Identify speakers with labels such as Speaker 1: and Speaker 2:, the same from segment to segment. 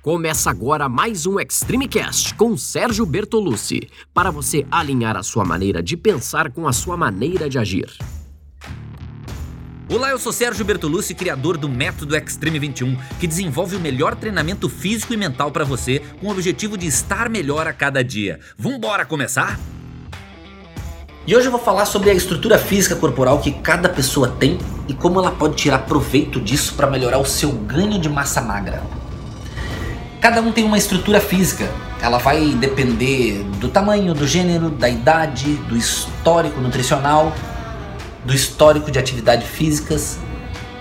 Speaker 1: Começa agora mais um Extreme Cast com Sérgio Bertolucci, para você alinhar a sua maneira de pensar com a sua maneira de agir.
Speaker 2: Olá, eu sou Sérgio Bertolucci, criador do Método Extreme 21, que desenvolve o melhor treinamento físico e mental para você, com o objetivo de estar melhor a cada dia. Vambora começar? E hoje eu vou falar sobre a estrutura física corporal que cada pessoa tem e como ela pode tirar proveito disso para melhorar o seu ganho de massa magra. Cada um tem uma estrutura física. Ela vai depender do tamanho, do gênero, da idade, do histórico nutricional, do histórico de atividades físicas.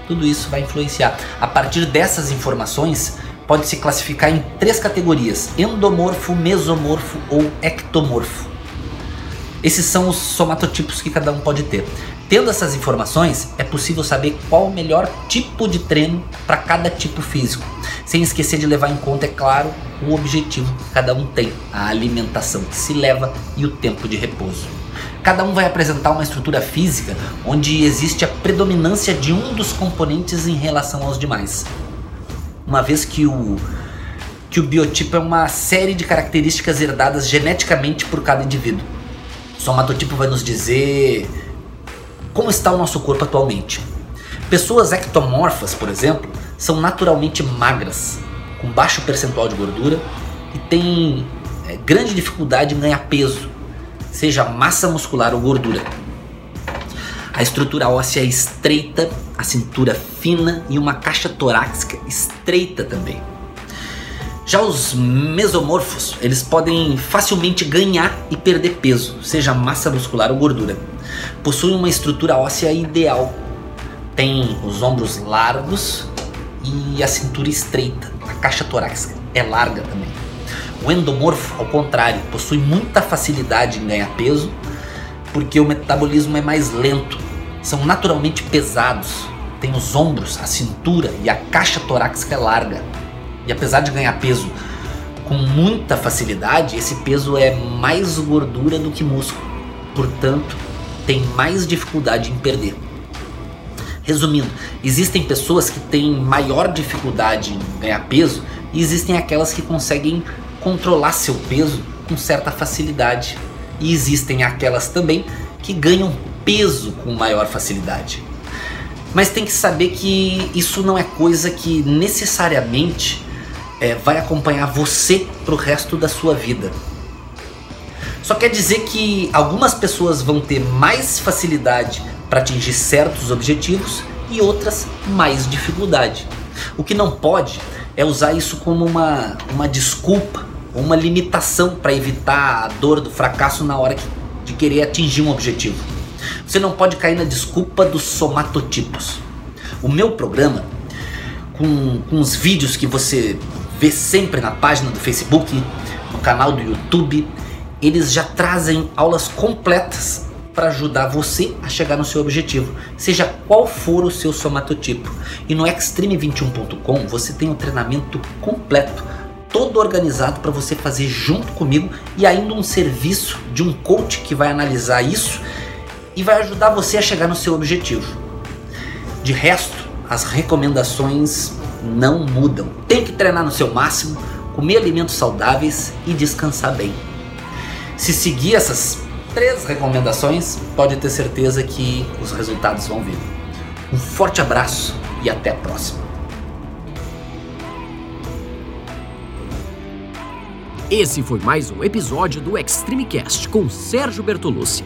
Speaker 2: Tudo isso vai influenciar. A partir dessas informações, pode se classificar em três categorias: endomorfo, mesomorfo ou ectomorfo. Esses são os somatotipos que cada um pode ter. Tendo essas informações, é possível saber qual o melhor tipo de treino para cada tipo físico, sem esquecer de levar em conta, é claro, o objetivo que cada um tem, a alimentação que se leva e o tempo de repouso. Cada um vai apresentar uma estrutura física onde existe a predominância de um dos componentes em relação aos demais. Uma vez que o que o biotipo é uma série de características herdadas geneticamente por cada indivíduo. O somatotipo vai nos dizer como está o nosso corpo atualmente. Pessoas ectomorfas, por exemplo, são naturalmente magras, com baixo percentual de gordura e têm é, grande dificuldade em ganhar peso, seja massa muscular ou gordura. A estrutura óssea é estreita, a cintura fina e uma caixa torácica estreita também. Já os mesomorfos, eles podem facilmente ganhar e perder peso, seja massa muscular ou gordura. Possuem uma estrutura óssea ideal. Tem os ombros largos e a cintura estreita. A caixa torácica é larga também. O endomorfo, ao contrário, possui muita facilidade em ganhar peso, porque o metabolismo é mais lento. São naturalmente pesados. Tem os ombros, a cintura e a caixa torácica é larga e apesar de ganhar peso com muita facilidade, esse peso é mais gordura do que músculo. Portanto, tem mais dificuldade em perder. Resumindo, existem pessoas que têm maior dificuldade em ganhar peso e existem aquelas que conseguem controlar seu peso com certa facilidade. E existem aquelas também que ganham peso com maior facilidade. Mas tem que saber que isso não é coisa que necessariamente é, vai acompanhar você pro resto da sua vida. Só quer dizer que algumas pessoas vão ter mais facilidade para atingir certos objetivos e outras mais dificuldade. O que não pode é usar isso como uma, uma desculpa, uma limitação para evitar a dor do fracasso na hora que, de querer atingir um objetivo. Você não pode cair na desculpa dos somatotipos. O meu programa, com, com os vídeos que você vê sempre na página do Facebook, no canal do YouTube, eles já trazem aulas completas para ajudar você a chegar no seu objetivo, seja qual for o seu somatotipo. E no extreme21.com você tem um treinamento completo, todo organizado para você fazer junto comigo e ainda um serviço de um coach que vai analisar isso e vai ajudar você a chegar no seu objetivo. De resto, as recomendações não mudam. Tem que treinar no seu máximo, comer alimentos saudáveis e descansar bem. Se seguir essas três recomendações, pode ter certeza que os resultados vão vir. Um forte abraço e até a próxima.
Speaker 1: Esse foi mais um episódio do Extreme Cast com Sérgio Bertolucci.